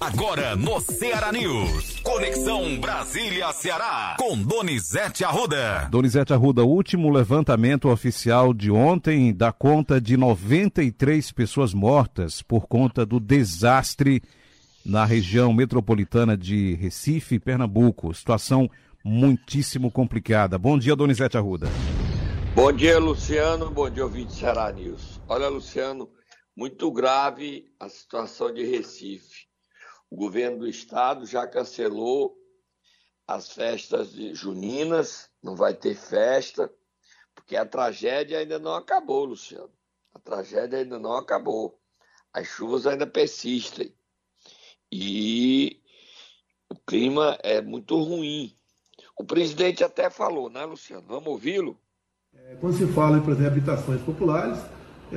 Agora no Ceará News. Conexão Brasília-Ceará. Com Donizete Arruda. Donizete Arruda, último levantamento oficial de ontem dá conta de 93 pessoas mortas por conta do desastre na região metropolitana de Recife, Pernambuco. Situação muitíssimo complicada. Bom dia, Donizete Arruda. Bom dia, Luciano. Bom dia, ouvinte Ceará News. Olha, Luciano, muito grave a situação de Recife. O governo do estado já cancelou as festas juninas, não vai ter festa, porque a tragédia ainda não acabou, Luciano. A tragédia ainda não acabou. As chuvas ainda persistem. E o clima é muito ruim. O presidente até falou, né, Luciano? Vamos ouvi-lo? É, quando se fala, por exemplo, habitações populares,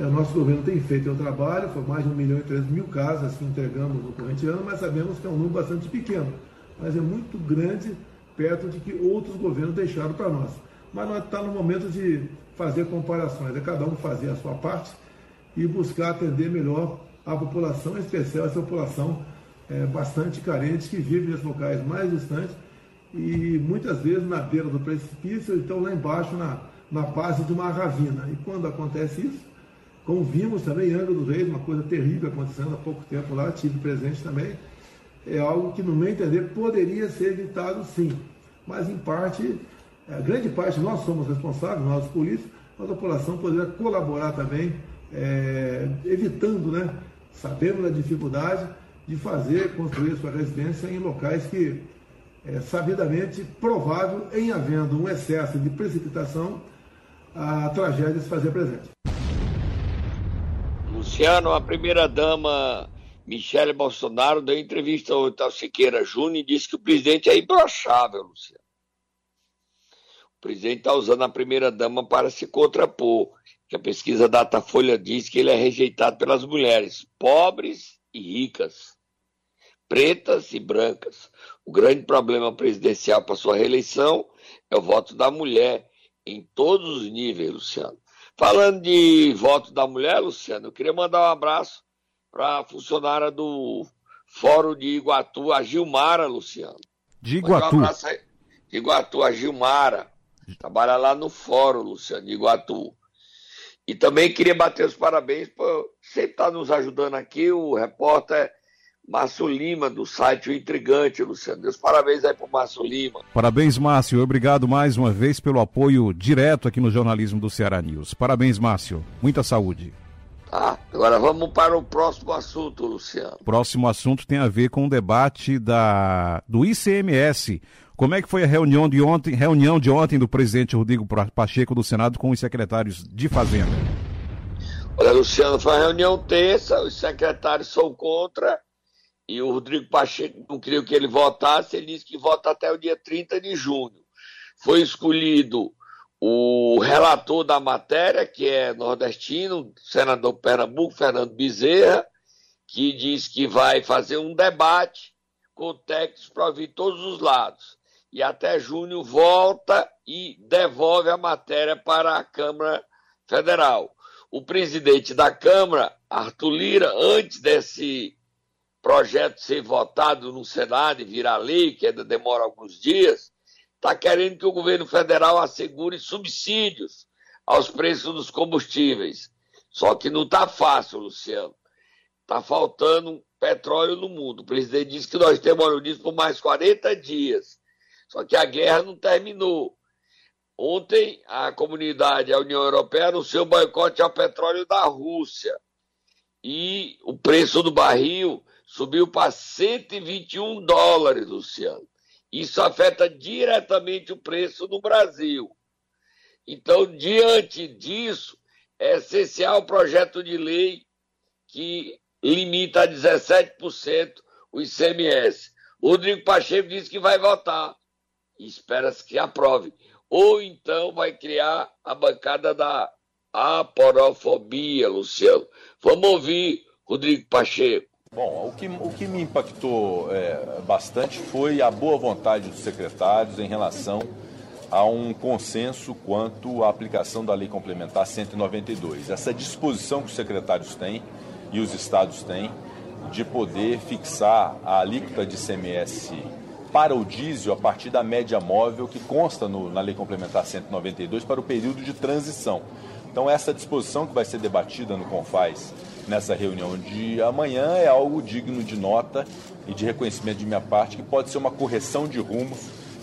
o nosso governo tem feito o trabalho, foi mais de 1 milhão e 300 mil casas que entregamos no corrente ano, mas sabemos que é um número bastante pequeno, mas é muito grande perto de que outros governos deixaram para nós. Mas nós estamos tá no momento de fazer comparações, é cada um fazer a sua parte e buscar atender melhor a população, em especial essa população é, bastante carente que vive nesses locais mais distantes e muitas vezes na beira do precipício, então lá embaixo na, na base de uma ravina. E quando acontece isso, como vimos também em Angra do Reis, uma coisa terrível acontecendo há pouco tempo lá, tive presente também, é algo que, no meu entender, poderia ser evitado sim. Mas, em parte, a grande parte, nós somos responsáveis, nós políticos, mas a população poderia colaborar também, é, evitando, né, sabendo da dificuldade de fazer, construir sua residência em locais que, é sabidamente provável, em havendo um excesso de precipitação, a tragédia se fazer presente. Luciano, a primeira-dama Michele Bolsonaro deu entrevista ao Siqueira Júnior e disse que o presidente é imbrochável, Luciano. O presidente está usando a primeira-dama para se contrapor, que a pesquisa Datafolha diz que ele é rejeitado pelas mulheres, pobres e ricas, pretas e brancas. O grande problema presidencial para sua reeleição é o voto da mulher em todos os níveis, Luciano. Falando de voto da mulher, Luciano, eu queria mandar um abraço para a funcionária do Fórum de Iguatu, a Gilmara, Luciano. De Iguatu? Um abraço aí. De Iguatu, a Gilmara. Trabalha lá no Fórum, Luciano, de Iguatu. E também queria bater os parabéns por sempre estar nos ajudando aqui, o repórter Márcio Lima, do site O Intrigante, Luciano. Deus parabéns aí pro Márcio Lima. Parabéns, Márcio. Obrigado mais uma vez pelo apoio direto aqui no jornalismo do Ceará News. Parabéns, Márcio. Muita saúde. Tá, agora vamos para o próximo assunto, Luciano. Próximo assunto tem a ver com o debate da, do ICMS. Como é que foi a reunião de ontem, reunião de ontem do presidente Rodrigo Pacheco do Senado com os secretários de Fazenda? Olha, Luciano, foi uma reunião terça, os secretários são contra e o Rodrigo Pacheco não queria que ele votasse, ele disse que vota até o dia 30 de junho. Foi escolhido o relator da matéria, que é nordestino, senador Pernambuco, Fernando Bezerra, que diz que vai fazer um debate com técnicos para ouvir todos os lados. E até junho volta e devolve a matéria para a Câmara Federal. O presidente da Câmara, Arthur Lira, antes desse projeto ser votado no Senado e virar lei, que ainda demora alguns dias, está querendo que o governo federal assegure subsídios aos preços dos combustíveis. Só que não está fácil, Luciano. Está faltando petróleo no mundo. O presidente disse que nós temos óleo disso por mais 40 dias. Só que a guerra não terminou. Ontem, a comunidade, a União Europeia, anunciou boicote ao petróleo da Rússia. E o preço do barril subiu para 121 dólares, Luciano. Isso afeta diretamente o preço no Brasil. Então, diante disso, é essencial o projeto de lei que limita a 17% o ICMS. Rodrigo Pacheco disse que vai votar. Espera-se que aprove. Ou então vai criar a bancada da aporofobia, Luciano. Vamos ouvir Rodrigo Pacheco. Bom, o que, o que me impactou é, bastante foi a boa vontade dos secretários em relação a um consenso quanto à aplicação da Lei Complementar 192. Essa disposição que os secretários têm e os estados têm de poder fixar a alíquota de CMS para o diesel a partir da média móvel que consta no, na Lei Complementar 192 para o período de transição. Então, essa disposição que vai ser debatida no CONFAS nessa reunião de amanhã é algo digno de nota e de reconhecimento de minha parte, que pode ser uma correção de rumo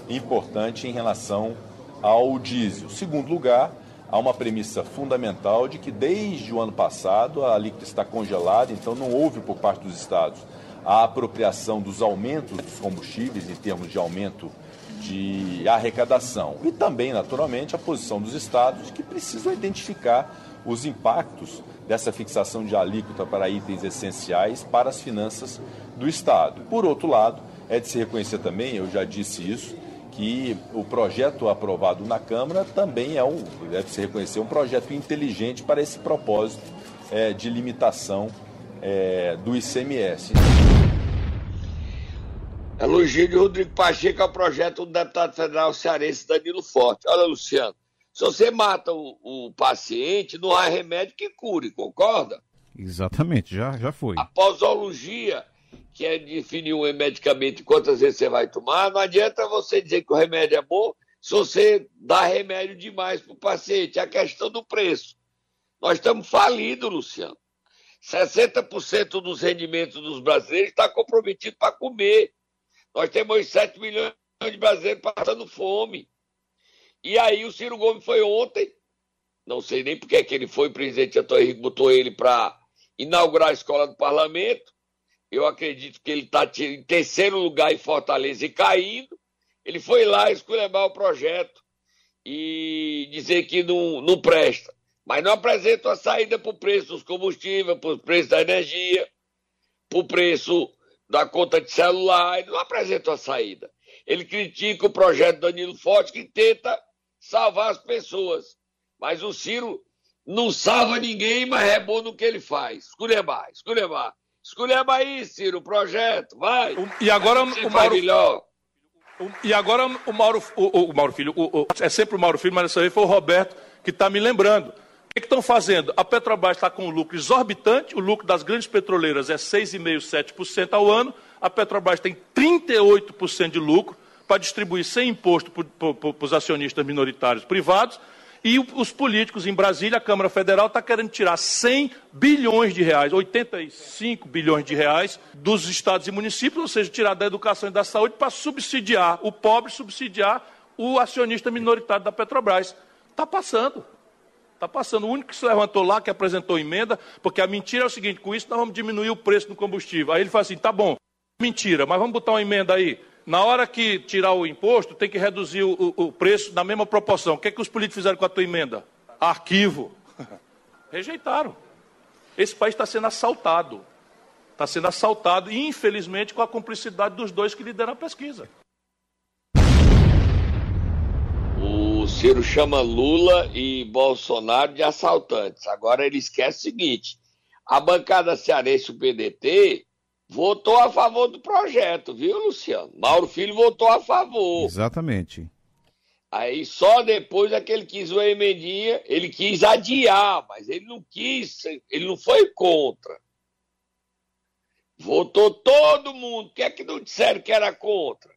importante em relação ao diesel. Segundo lugar, há uma premissa fundamental de que desde o ano passado a alíquota está congelada, então não houve por parte dos estados a apropriação dos aumentos dos combustíveis em termos de aumento de arrecadação. E também, naturalmente, a posição dos estados que precisam identificar os impactos dessa fixação de alíquota para itens essenciais para as finanças do Estado. Por outro lado, é de se reconhecer também, eu já disse isso, que o projeto aprovado na Câmara também é um, deve se reconhecer, um projeto inteligente para esse propósito é, de limitação é, do ICMS. Elogio de Rodrigo Pacheco ao projeto do deputado federal cearense Danilo Forte. Olha, Luciano, se você mata o, o paciente, não há remédio que cure, concorda? Exatamente, já, já foi. A posologia, que é definir um medicamento e quantas vezes você vai tomar, não adianta você dizer que o remédio é bom se você dá remédio demais para o paciente. É a questão do preço. Nós estamos falidos, Luciano. 60% dos rendimentos dos brasileiros está comprometido para comer. Nós temos 7 milhões de brasileiros passando fome. E aí o Ciro Gomes foi ontem, não sei nem porque que ele foi, o presidente Antônio Henrique botou ele para inaugurar a escola do parlamento. Eu acredito que ele está em terceiro lugar em Fortaleza e caindo. Ele foi lá esculhambar o projeto e dizer que não, não presta. Mas não apresenta a saída para o preço dos combustíveis, para o preço da energia, para o preço da conta de celular, ele não apresenta a saída. Ele critica o projeto Danilo Forte, que tenta salvar as pessoas. Mas o Ciro não salva ninguém, mas é bom no que ele faz. Esculhambar, esculhambar. Esculhamba aí, Ciro, o projeto, vai. E agora o Mauro... Melhor. E agora o Mauro, o, o Mauro Filho, o, o, é sempre o Mauro Filho, mas dessa vez foi o Roberto que está me lembrando. O que estão fazendo? A Petrobras está com um lucro exorbitante, o lucro das grandes petroleiras é 6,5%, 7% ao ano, a Petrobras tem 38% de lucro para distribuir sem imposto para os acionistas minoritários privados, e os políticos em Brasília, a Câmara Federal está querendo tirar 100 bilhões de reais, 85 bilhões de reais dos estados e municípios, ou seja, tirar da educação e da saúde para subsidiar o pobre, subsidiar o acionista minoritário da Petrobras. Está passando. Está passando. O único que se levantou lá, que apresentou emenda, porque a mentira é o seguinte: com isso nós vamos diminuir o preço do combustível. Aí ele fala assim: tá bom, mentira, mas vamos botar uma emenda aí. Na hora que tirar o imposto, tem que reduzir o, o, preço na mesma proporção. O que, é que os políticos fizeram com a tua emenda? Arquivo. Rejeitaram. Esse país está sendo assaltado. Está sendo assaltado, infelizmente, com a cumplicidade dos dois que lideram a pesquisa. Ciro chama Lula e Bolsonaro de assaltantes. Agora ele esquece o seguinte: a bancada cearense, o PDT, votou a favor do projeto, viu, Luciano? Mauro Filho votou a favor. Exatamente. Aí só depois é que ele quis uma emendinha, ele quis adiar, mas ele não quis, ele não foi contra. Votou todo mundo. O que é que não disseram que era contra?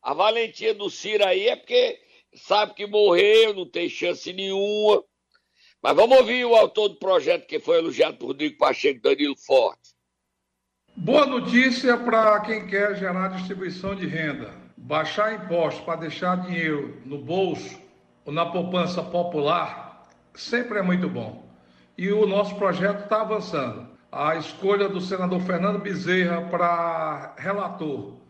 A valentia do Ciro aí é porque sabe que morreu, não tem chance nenhuma. Mas vamos ouvir o autor do projeto que foi elogiado por Rodrigo Pacheco Danilo Forte. Boa notícia para quem quer gerar distribuição de renda. Baixar impostos para deixar dinheiro no bolso ou na poupança popular sempre é muito bom. E o nosso projeto está avançando. A escolha do senador Fernando Bezerra para relator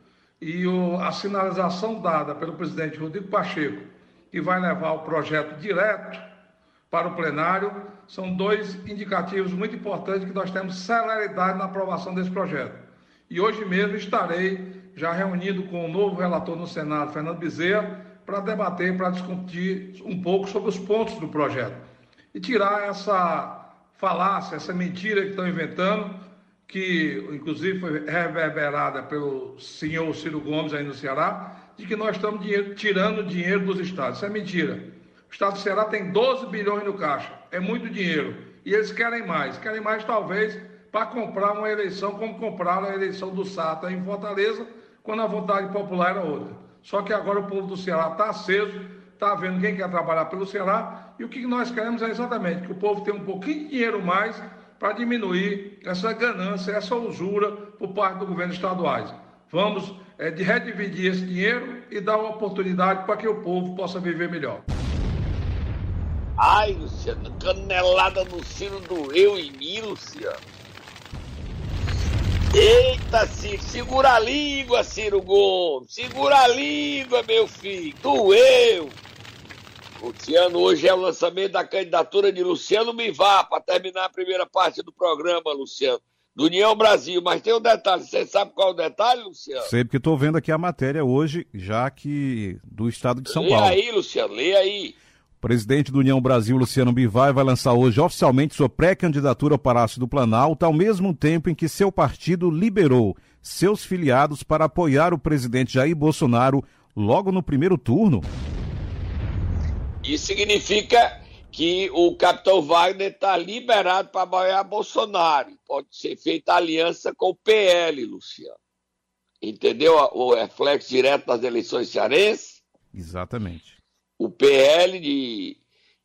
e a sinalização dada pelo presidente Rodrigo Pacheco que vai levar o projeto direto para o plenário, são dois indicativos muito importantes que nós temos celeridade na aprovação desse projeto. E hoje mesmo estarei já reunido com o novo relator no Senado, Fernando Bezerra, para debater, para discutir um pouco sobre os pontos do projeto. E tirar essa falácia, essa mentira que estão inventando, que inclusive foi reverberada pelo senhor Ciro Gomes aí no Ceará, de que nós estamos dinheiro, tirando dinheiro dos estados. Isso é mentira. O estado do Ceará tem 12 bilhões no caixa. É muito dinheiro. E eles querem mais. Querem mais, talvez, para comprar uma eleição como compraram a eleição do Sata em Fortaleza, quando a vontade popular era outra. Só que agora o povo do Ceará está aceso, está vendo quem quer trabalhar pelo Ceará, e o que nós queremos é exatamente que o povo tenha um pouquinho de dinheiro mais para diminuir essa ganância, essa usura por parte do governo estaduais. Vamos é, de redividir esse dinheiro e dar uma oportunidade para que o povo possa viver melhor. Ai, Luciano, canelada no sino doeu em mim, Luciano. Eita, Ciro, segura a língua, Ciro Gomes. Segura a língua, meu filho. Doeu. Luciano, hoje é o lançamento da candidatura de Luciano Bivar para terminar a primeira parte do programa, Luciano. Do União Brasil. Mas tem um detalhe. Você sabe qual é o detalhe, Luciano? Sei, porque estou vendo aqui a matéria hoje, já que do estado de São lê Paulo. Lê aí, Luciano, lê aí. Presidente do União Brasil, Luciano Bivar, vai lançar hoje oficialmente sua pré-candidatura ao Palácio do Planalto, ao mesmo tempo em que seu partido liberou seus filiados para apoiar o presidente Jair Bolsonaro logo no primeiro turno. Isso significa que o capitão Wagner está liberado para apoiar Bolsonaro. Pode ser feita aliança com o PL, Luciano. Entendeu o reflexo direto das eleições cearenses? Exatamente o PL de,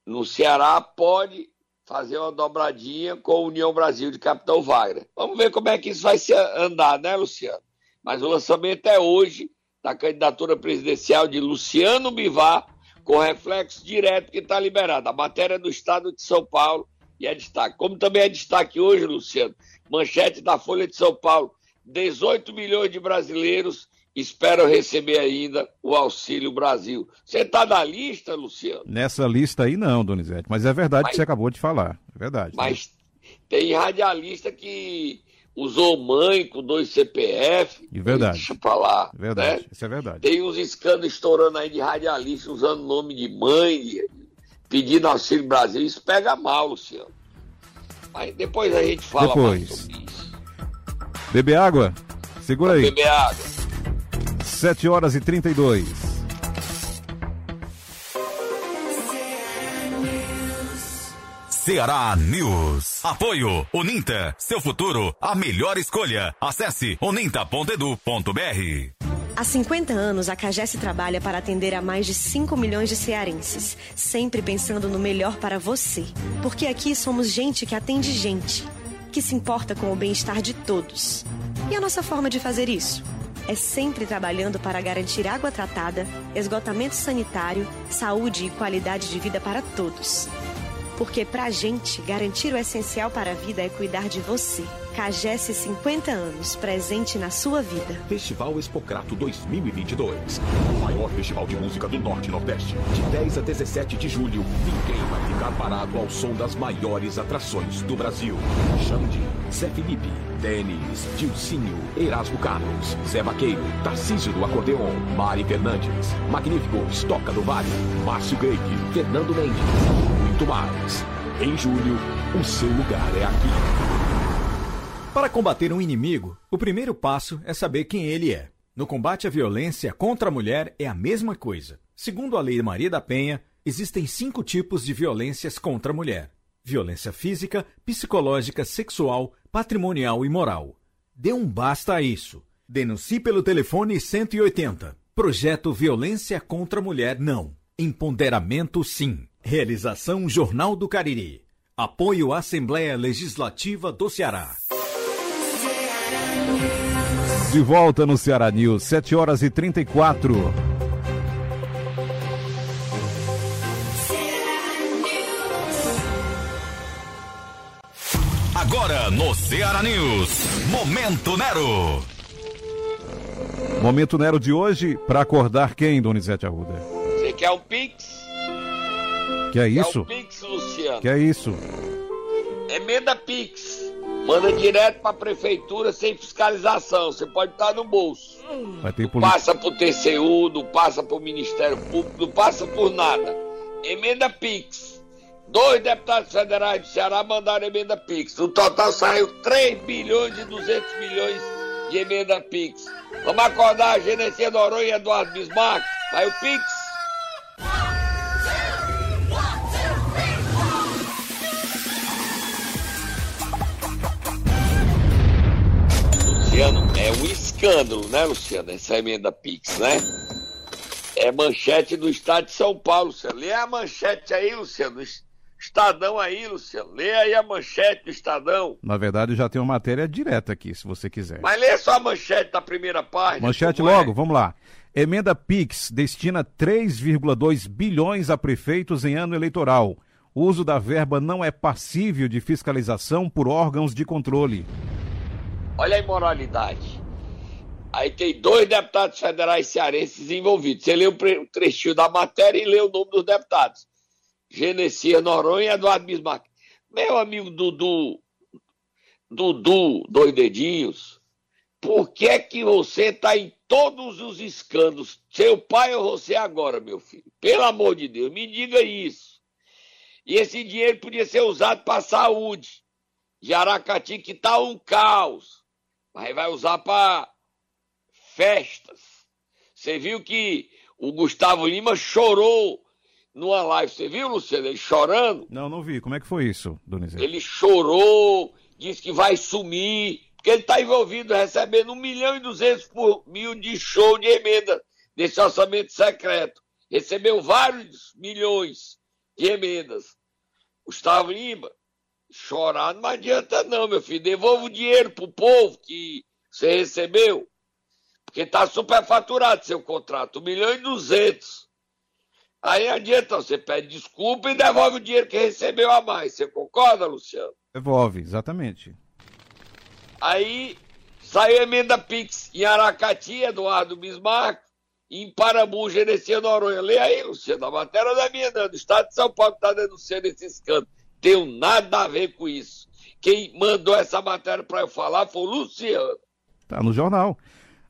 no Ceará pode fazer uma dobradinha com a União Brasil de Capitão Wagner. Vamos ver como é que isso vai se andar, né, Luciano? Mas o lançamento é hoje da candidatura presidencial de Luciano Bivar, com reflexo direto que está liberado. A matéria do Estado de São Paulo e é destaque. Como também é destaque hoje, Luciano, manchete da Folha de São Paulo: 18 milhões de brasileiros espero receber ainda o Auxílio Brasil. Você está na lista, Luciano? Nessa lista aí não, Donizete, mas é verdade mas, que você acabou de falar. É verdade. Mas né? tem radialista que usou mãe com dois CPF. E verdade. Deixa eu falar. Verdade, né? isso é verdade. Tem uns escândalos estourando aí de radialista usando nome de mãe, pedindo Auxílio Brasil. Isso pega mal, Luciano. Mas depois a gente fala depois. mais sobre isso. Beber água? Segura aí. Beber água. 7 horas e 32. Ceará News. Apoio Uninta. Seu futuro, a melhor escolha. Acesse uninta.edu.br. Há 50 anos, a Cagés trabalha para atender a mais de 5 milhões de cearenses, sempre pensando no melhor para você. Porque aqui somos gente que atende gente, que se importa com o bem-estar de todos. E a nossa forma de fazer isso? é sempre trabalhando para garantir água tratada, esgotamento sanitário, saúde e qualidade de vida para todos. Porque para a gente, garantir o essencial para a vida é cuidar de você. Cagesse 50 anos, presente na sua vida. Festival Expocrato 2022. O maior festival de música do Norte e Nordeste. De 10 a 17 de julho, ninguém vai ficar parado ao som das maiores atrações do Brasil. Xande, Zé Felipe, Denis, Dilcinho, Erasmo Carlos, Zé Vaqueiro, Tarcísio do Acordeon, Mari Fernandes, Magnífico, Estoca do Vale, Márcio Greig, Fernando Mendes muito mais. Em julho, o seu lugar é aqui. Para combater um inimigo, o primeiro passo é saber quem ele é. No combate à violência contra a mulher é a mesma coisa. Segundo a Lei Maria da Penha, existem cinco tipos de violências contra a mulher: violência física, psicológica, sexual, patrimonial e moral. Dê um basta a isso. Denuncie pelo telefone 180. Projeto Violência contra a Mulher Não. Empoderamento Sim. Realização Jornal do Cariri. Apoio à Assembleia Legislativa do Ceará. De volta no Ceará News, 7 horas e 34. Agora no Ceará News, Momento Nero. Momento Nero de hoje, para acordar quem, Donizete Arruda? Você quer um Pix? Que é isso? Quer um Pix, Luciano? Que é isso? Emenda Pix. Manda direto para a prefeitura sem fiscalização. Você pode estar no bolso. Vai ter não passa por TCU, não passa por Ministério Público, não passa por nada. Emenda Pix. Dois deputados federais do Ceará mandaram emenda Pix. No total saiu 3 bilhões e 200 milhões de emenda Pix. Vamos acordar a Genesia Noronha e Eduardo Bismarck? Vai o Pix. Luciano, é um escândalo, né, Luciano? Essa emenda Pix, né? É manchete do Estado de São Paulo, Luciano. Lê a manchete aí, Luciano. Estadão aí, Luciano. Lê aí a manchete do Estadão. Na verdade, já tem uma matéria direta aqui, se você quiser. Mas lê só a manchete da primeira página. Manchete logo, é. vamos lá. Emenda Pix destina 3,2 bilhões a prefeitos em ano eleitoral. O uso da verba não é passível de fiscalização por órgãos de controle. Olha a imoralidade. Aí tem dois deputados federais cearenses envolvidos. Você lê o trechinho da matéria e lê o nome dos deputados. Genesia Noronha e Eduardo Bismarck. Meu amigo Dudu, Dudu, dois dedinhos, por que é que você está em todos os escândalos? Seu pai ou você agora, meu filho? Pelo amor de Deus, me diga isso. E esse dinheiro podia ser usado para a saúde de Aracati, que está um caos. Mas vai usar para festas. Você viu que o Gustavo Lima chorou numa live. Você viu, Luciano? Ele chorando? Não, não vi. Como é que foi isso, Donizete? Ele chorou, disse que vai sumir, porque ele está envolvido recebendo 1 milhão e 200 por mil de show de emenda desse orçamento secreto. Recebeu vários milhões de emendas. Gustavo Lima, chorar não adianta não, meu filho. Devolva o dinheiro pro povo que você recebeu. Porque está superfaturado seu contrato, 1 milhão e 200. Aí adianta, você pede desculpa e devolve o dinheiro que recebeu a mais. Você concorda, Luciano? Devolve, exatamente. Aí saiu a emenda Pix em Aracati, Eduardo Bismarck, e em Parambu, Gerecia Noronha. Lê aí, Luciano, a matéria da minha, não. O Estado de São Paulo está denunciando esse escândalo. Tenho nada a ver com isso. Quem mandou essa matéria para eu falar foi o Luciano. Tá no jornal.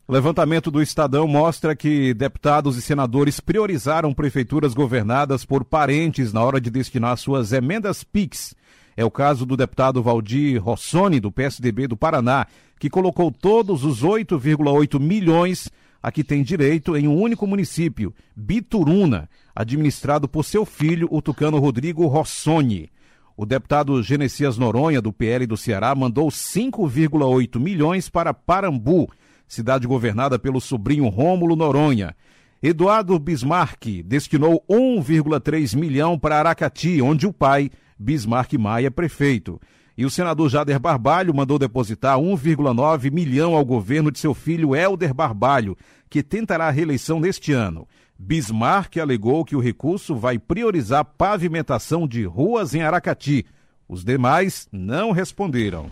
Levantamento do Estadão mostra que deputados e senadores priorizaram prefeituras governadas por parentes na hora de destinar suas emendas PIX. É o caso do deputado Valdir Rossoni, do PSDB do Paraná, que colocou todos os 8,8 milhões a que tem direito em um único município, Bituruna, administrado por seu filho, o tucano Rodrigo Rossoni. O deputado Genesias Noronha, do PL do Ceará, mandou 5,8 milhões para Parambu, cidade governada pelo sobrinho Rômulo Noronha. Eduardo Bismarck destinou 1,3 milhão para Aracati, onde o pai, Bismarck Maia, é prefeito. E o senador Jader Barbalho mandou depositar 1,9 milhão ao governo de seu filho Helder Barbalho, que tentará a reeleição neste ano. Bismarck alegou que o recurso vai priorizar pavimentação de ruas em Aracati. Os demais não responderam.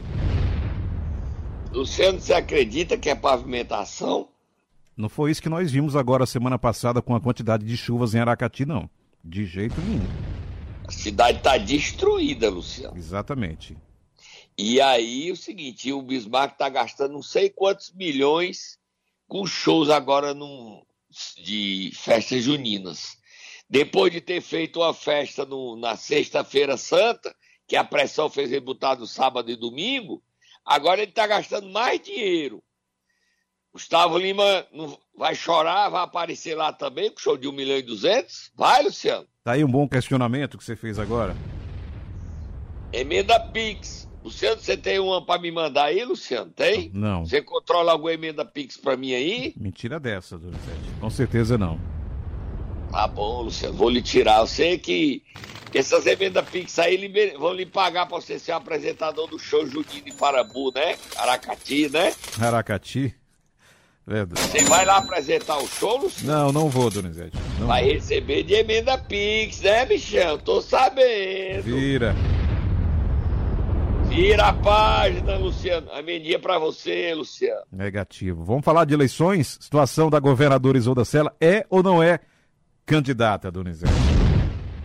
Luciano, você acredita que é pavimentação? Não foi isso que nós vimos agora semana passada com a quantidade de chuvas em Aracati, não. De jeito nenhum. A cidade está destruída, Luciano. Exatamente. E aí, o seguinte, o Bismarck está gastando não sei quantos milhões com shows agora no, de festas juninas. Depois de ter feito uma festa no, na Sexta-feira Santa, que a pressão fez ele botar no sábado e domingo, Agora ele está gastando mais dinheiro. Gustavo Lima não vai chorar, vai aparecer lá também com show de 1 milhão e 200? Vai, Luciano. Tá aí um bom questionamento que você fez agora. Emenda Pix. Luciano, você tem uma para me mandar aí, Luciano? Tem? Não. Você controla alguma emenda Pix para mim aí? Mentira dessa, Donizete. Com certeza não. Tá bom, Luciano. Vou lhe tirar. Eu sei que essas emendas Pix aí vão lhe pagar para você ser apresentador do show Juninho de Parambu, né? Aracati, né? Aracati? Verdade. Você vai lá apresentar o show, Luciano? Não, não vou, Donizete. Não vai vou. receber de emenda Pix, né, bichão? Tô sabendo. Vira. Vira a página, Luciano. A emendinha pra você, Luciano. Negativo. Vamos falar de eleições? Situação da governadora Isolda Sela é ou não é candidata, Donizete?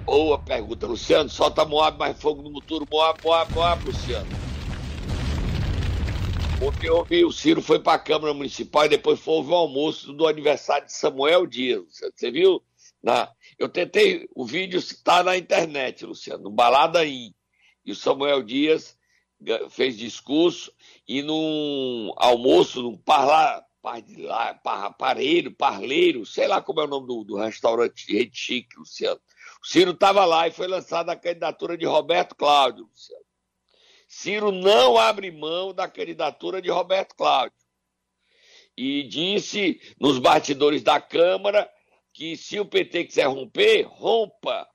Boa pergunta, Luciano. Solta Moab, mais fogo no motor. Moab, Moab, Moab, Luciano. Porque houve, o Ciro foi para a Câmara Municipal e depois foi o almoço do aniversário de Samuel Dias. Você viu? Na, eu tentei, o vídeo está na internet, Luciano, no Balada In. E o Samuel Dias fez discurso e num almoço, num parla, par, pareiro, parleiro, sei lá como é o nome do, do restaurante Rede Chique, Luciano. O Ciro estava lá e foi lançada a candidatura de Roberto Cláudio, Luciano. Ciro não abre mão da candidatura de Roberto Cláudio. e disse nos bastidores da Câmara que se o PT quiser romper, rompa,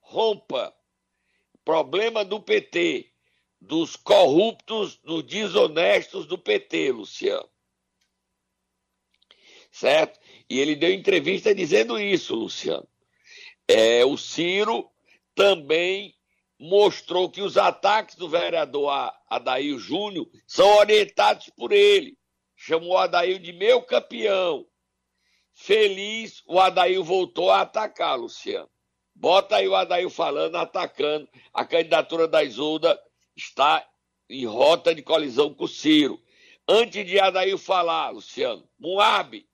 rompa. Problema do PT, dos corruptos, dos desonestos do PT, Luciano. Certo? E ele deu entrevista dizendo isso, Luciano. É, o Ciro também mostrou que os ataques do vereador Adair Júnior são orientados por ele. Chamou o Adair de meu campeão. Feliz, o Adair voltou a atacar, Luciano. Bota aí o Adair falando, atacando. A candidatura da Isolda está em rota de colisão com o Ciro. Antes de Adair falar, Luciano, Moab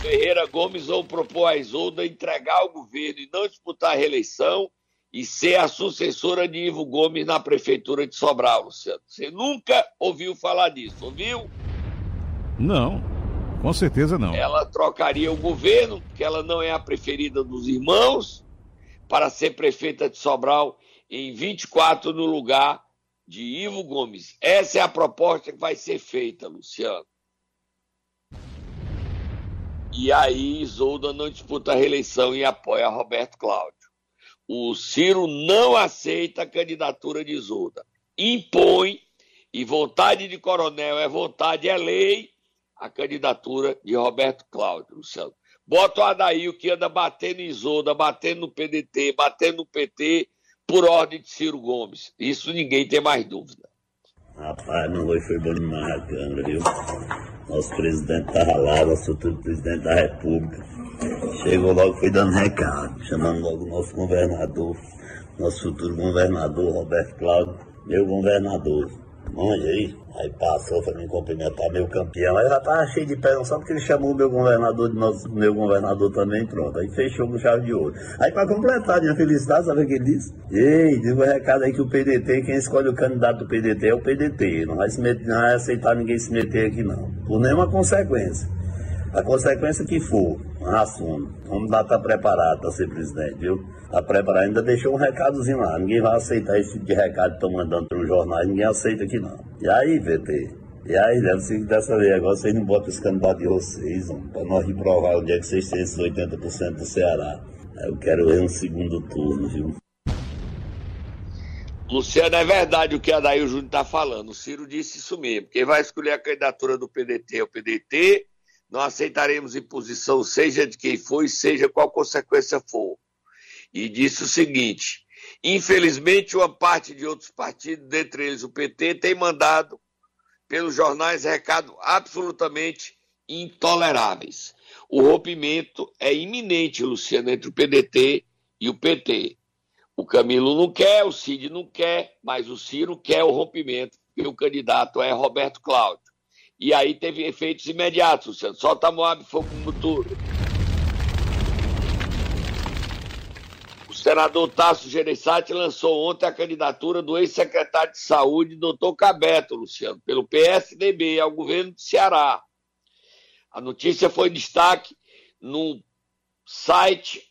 Ferreira Gomes vão propor a Isolda entregar o governo e não disputar a reeleição e ser a sucessora de Ivo Gomes na prefeitura de Sobral, Luciano. Você nunca ouviu falar disso, ouviu? Não, com certeza não. Ela trocaria o governo, porque ela não é a preferida dos irmãos, para ser prefeita de Sobral em 24 no lugar de Ivo Gomes. Essa é a proposta que vai ser feita, Luciano. E aí Isolda não disputa a reeleição e apoia Roberto Cláudio. O Ciro não aceita a candidatura de Isolda. Impõe, e vontade de coronel é vontade, é lei, a candidatura de Roberto Cláudio, Luciano. Bota o Adail que anda batendo em Isolda, batendo no PDT, batendo no PT, por ordem de Ciro Gomes. Isso ninguém tem mais dúvida. Rapaz, não foi bom demais a Câmara, viu? Nosso presidente estava lá, nosso futuro presidente da República. Chegou logo, foi dando recado, chamando logo o nosso governador, nosso futuro governador, Roberto Cláudio, meu governador. Mande aí. Aí passou, foi me cumprimentar, meu campeão. Aí já tava cheio de pé, só porque ele chamou meu governador nosso, meu governador também, pronto. Aí fechou com chave de ouro. Aí para completar minha felicidade, sabe o que ele disse? Ei, digo o recado aí que o PDT, quem escolhe o candidato do PDT é o PDT. Não vai, se meter, não vai aceitar ninguém se meter aqui não. Por nenhuma consequência. A consequência que for, assumo. Vamos estar tá preparado para ser presidente, viu? Está preparado, ainda deixou um recadozinho lá. Ninguém vai aceitar esse tipo de recado que estão mandando pelos jornais, ninguém aceita aqui não. E aí, VT? E aí, deve ser que dessa vez agora vocês não botam esse candidato de vocês, para nós reprovar o dia que vocês têm esses 80% do Ceará. Eu quero ver um segundo turno, viu? Luciano, é verdade o que a Daí Júnior está falando. O Ciro disse isso mesmo. Quem vai escolher a candidatura do PDT é o PDT não aceitaremos imposição, seja de quem for e seja qual consequência for. E disse o seguinte: infelizmente, uma parte de outros partidos, dentre eles o PT, tem mandado pelos jornais recados absolutamente intoleráveis. O rompimento é iminente, Luciano, entre o PDT e o PT. O Camilo não quer, o Cid não quer, mas o Ciro quer o rompimento, e o candidato é Roberto Cláudio. E aí teve efeitos imediatos, Luciano. Solta Moab, fogo no turno. O senador Tasso Gereissati lançou ontem a candidatura do ex-secretário de Saúde, doutor Cabeto, Luciano, pelo PSDB ao governo do Ceará. A notícia foi destaque no site,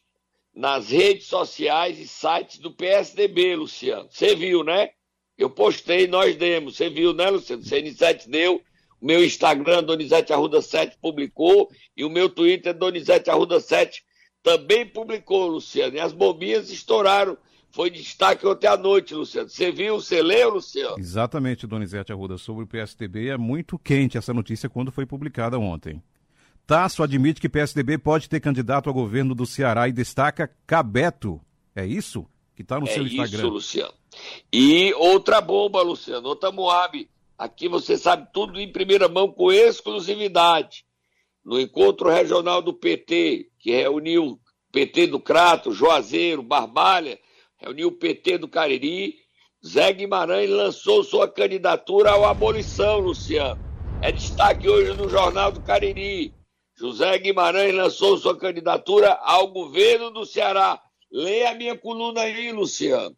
nas redes sociais e sites do PSDB, Luciano. Você viu, né? Eu postei, nós demos. Você viu, né, Luciano? O CN7 deu meu Instagram, Donizete Arruda 7, publicou. E o meu Twitter, Donizete Arruda 7, também publicou, Luciano. E as bombinhas estouraram. Foi destaque ontem à noite, Luciano. Você viu, você leu, Luciano? Exatamente, Donizete Arruda, sobre o PSDB. É muito quente essa notícia quando foi publicada ontem. Tasso admite que PSDB pode ter candidato ao governo do Ceará e destaca Cabeto. É isso? Que está no é seu Instagram. É isso, Luciano. E outra bomba, Luciano, outra Moab Aqui você sabe tudo em primeira mão com exclusividade. No encontro regional do PT, que reuniu PT do Crato, Juazeiro, Barbalha, reuniu o PT do Cariri, Zé Guimarães lançou sua candidatura à abolição, Luciano. É destaque hoje no Jornal do Cariri. José Guimarães lançou sua candidatura ao governo do Ceará. Leia a minha coluna aí, Luciano.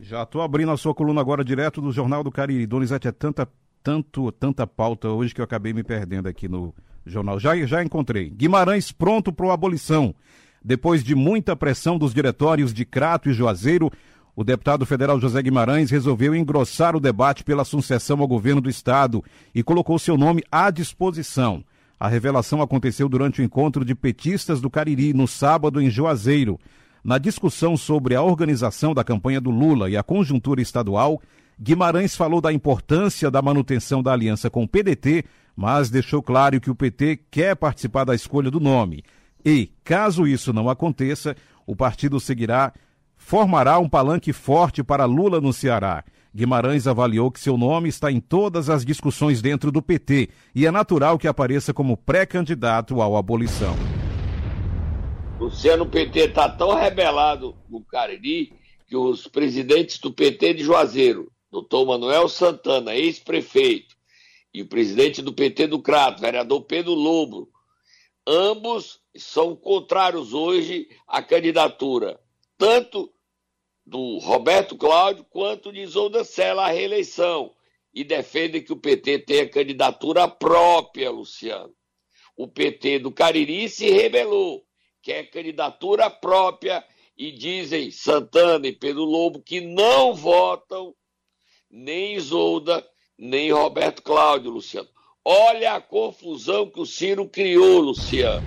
Já estou abrindo a sua coluna agora direto do Jornal do Cariri. Donizete, é tanta, tanto, tanta pauta hoje que eu acabei me perdendo aqui no jornal. Já, já encontrei. Guimarães pronto para a abolição. Depois de muita pressão dos diretórios de Crato e Juazeiro, o deputado federal José Guimarães resolveu engrossar o debate pela sucessão ao governo do Estado e colocou seu nome à disposição. A revelação aconteceu durante o encontro de petistas do Cariri, no sábado, em Juazeiro. Na discussão sobre a organização da campanha do Lula e a conjuntura estadual, Guimarães falou da importância da manutenção da aliança com o PDT, mas deixou claro que o PT quer participar da escolha do nome. E, caso isso não aconteça, o partido seguirá formará um palanque forte para Lula no Ceará. Guimarães avaliou que seu nome está em todas as discussões dentro do PT e é natural que apareça como pré-candidato ao abolição. Luciano, PT está tão rebelado no Cariri que os presidentes do PT de Juazeiro, doutor Manuel Santana, ex-prefeito, e o presidente do PT do Crato, vereador Pedro Lobo, ambos são contrários hoje à candidatura tanto do Roberto Cláudio quanto de Isolda Sela à reeleição e defendem que o PT tenha candidatura própria, Luciano. O PT do Cariri se rebelou, quer candidatura própria e dizem Santana e Pedro Lobo que não votam nem Isolda, nem Roberto Cláudio, Luciano. Olha a confusão que o Ciro criou, Luciano.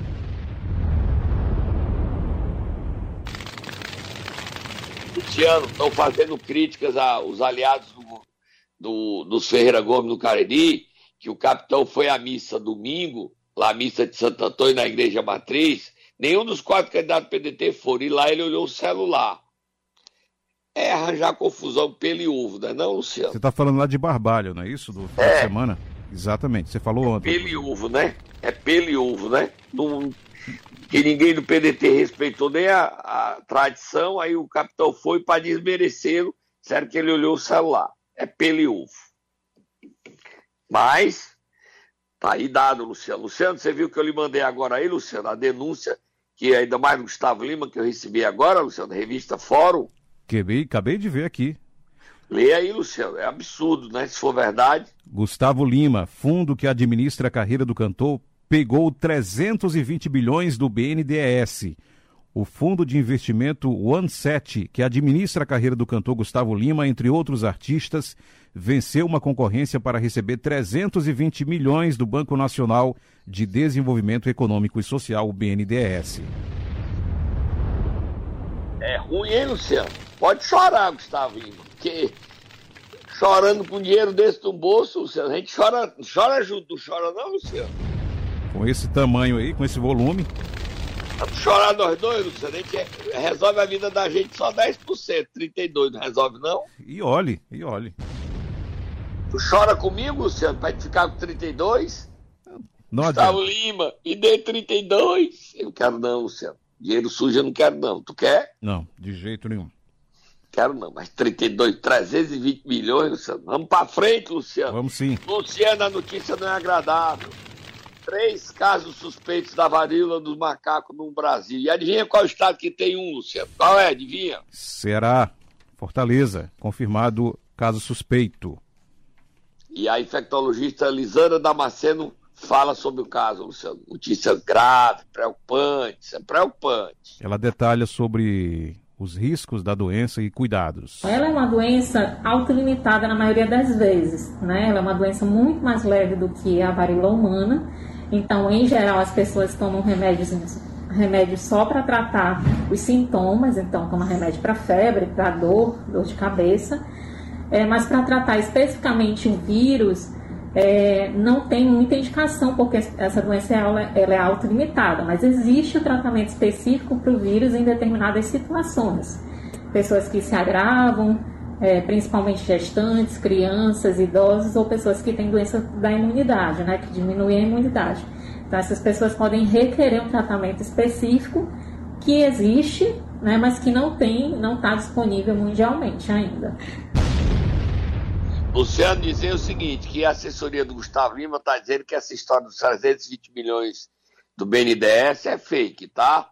Luciano, estão fazendo críticas aos aliados do, do, dos Ferreira Gomes do Cariri, que o capitão foi à missa domingo, lá à missa de Santo Antônio na Igreja Matriz, nenhum dos quatro candidatos do PDT foram, e lá ele olhou o celular. É arranjar confusão pelo e uvo, não é não, Luciano? Você está falando lá de Barbalho, não é isso? Do fim é. de semana? Exatamente, você falou ontem. Pelo e uvo, né? É pelo e uvo, né? Não, que ninguém do PDT respeitou nem a, a tradição, aí o capitão foi para desmerecê-lo, disseram que ele olhou o celular. É peliúvo. Mas, tá aí dado, Luciano. Luciano, você viu que eu lhe mandei agora aí, Luciano, a denúncia, que ainda mais do Gustavo Lima, que eu recebi agora, Luciano, revista Fórum. Acabei, acabei de ver aqui. Lê aí, Luciano, é absurdo, né? Se for verdade. Gustavo Lima, fundo que administra a carreira do cantor, pegou 320 bilhões do BNDES. O fundo de investimento OneSet, que administra a carreira do cantor Gustavo Lima, entre outros artistas, venceu uma concorrência para receber 320 milhões do Banco Nacional de Desenvolvimento Econômico e Social, o BNDES. É ruim, hein, Luciano? Pode chorar, Gustavo porque chorando com dinheiro desse no bolso, Luciano, a gente chora, chora junto, não chora não, Luciano? Com esse tamanho aí, com esse volume. Vamos chorar nós dois, Luciano. A gente é, resolve a vida da gente só 10%, 32%, não resolve não? E olhe, e olhe. Tu chora comigo, Luciano, pra gente ficar com 32? Não Gustavo Lima, e dê 32? Eu não quero não, Luciano. Dinheiro sujo eu não quero não. Tu quer? Não, de jeito nenhum. Quero não, mas 32, 320 milhões, Luciano. Vamos pra frente, Luciano. Vamos sim. Luciano, a notícia não é agradável três casos suspeitos da varíola dos macacos no Brasil. E adivinha qual estado que tem um, Luciano? Qual é? Adivinha? Será Fortaleza, confirmado caso suspeito. E a infectologista Lisana Damasceno fala sobre o caso, Luciano. Notícia grave, preocupante, é preocupante. Ela detalha sobre os riscos da doença e cuidados. Ela é uma doença autolimitada na maioria das vezes, né? Ela é uma doença muito mais leve do que a varíola humana então, em geral, as pessoas tomam remédios, remédios só para tratar os sintomas, então toma remédio para febre, para dor, dor de cabeça. É, mas para tratar especificamente o vírus, é, não tem muita indicação, porque essa doença ela, ela é autolimitada, mas existe o tratamento específico para o vírus em determinadas situações. Pessoas que se agravam, é, principalmente gestantes, crianças, idosos ou pessoas que têm doença da imunidade, né, que diminui a imunidade. Então, essas pessoas podem requerer um tratamento específico que existe, né, mas que não tem, não está disponível mundialmente ainda. Luciano dizer o seguinte, que a assessoria do Gustavo Lima está dizendo que essa história dos 320 milhões do BNDES é fake, tá?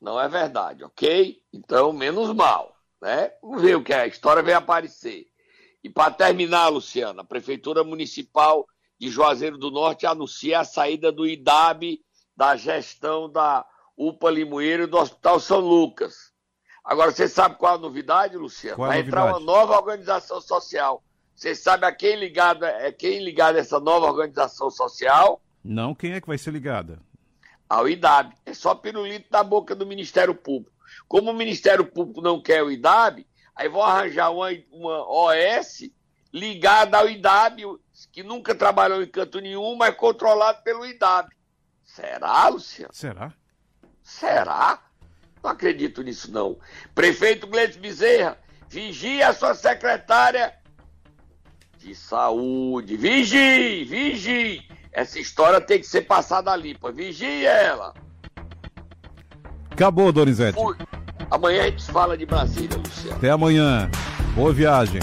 Não é verdade, ok? Então, menos mal né? Vamos ver o que é, a história vai aparecer. E para terminar, Luciana, a Prefeitura Municipal de Juazeiro do Norte anuncia a saída do IDAB da gestão da UPA Limoeiro e do Hospital São Lucas. Agora, você sabe qual a novidade, Luciano? Qual Vai novidade? entrar uma nova organização social. Você sabe a quem ligado é quem ligado a essa nova organização social? Não, quem é que vai ser ligada? Ao IDAB. É só pirulito da boca do Ministério Público. Como o Ministério Público não quer o IDAB, aí vão arranjar uma, uma OS ligada ao IDAB, que nunca trabalhou em canto nenhum, mas controlado pelo IDAB. Será, Luciano? Será? Será? Não acredito nisso, não. Prefeito Gleice Bezerra, vigie a sua secretária de saúde. Vigie, vigie. Essa história tem que ser passada ali, pô. Vigie ela. Acabou, Donizete. Fui. Amanhã a gente fala de Brasília, Luciano. Até amanhã. Boa viagem.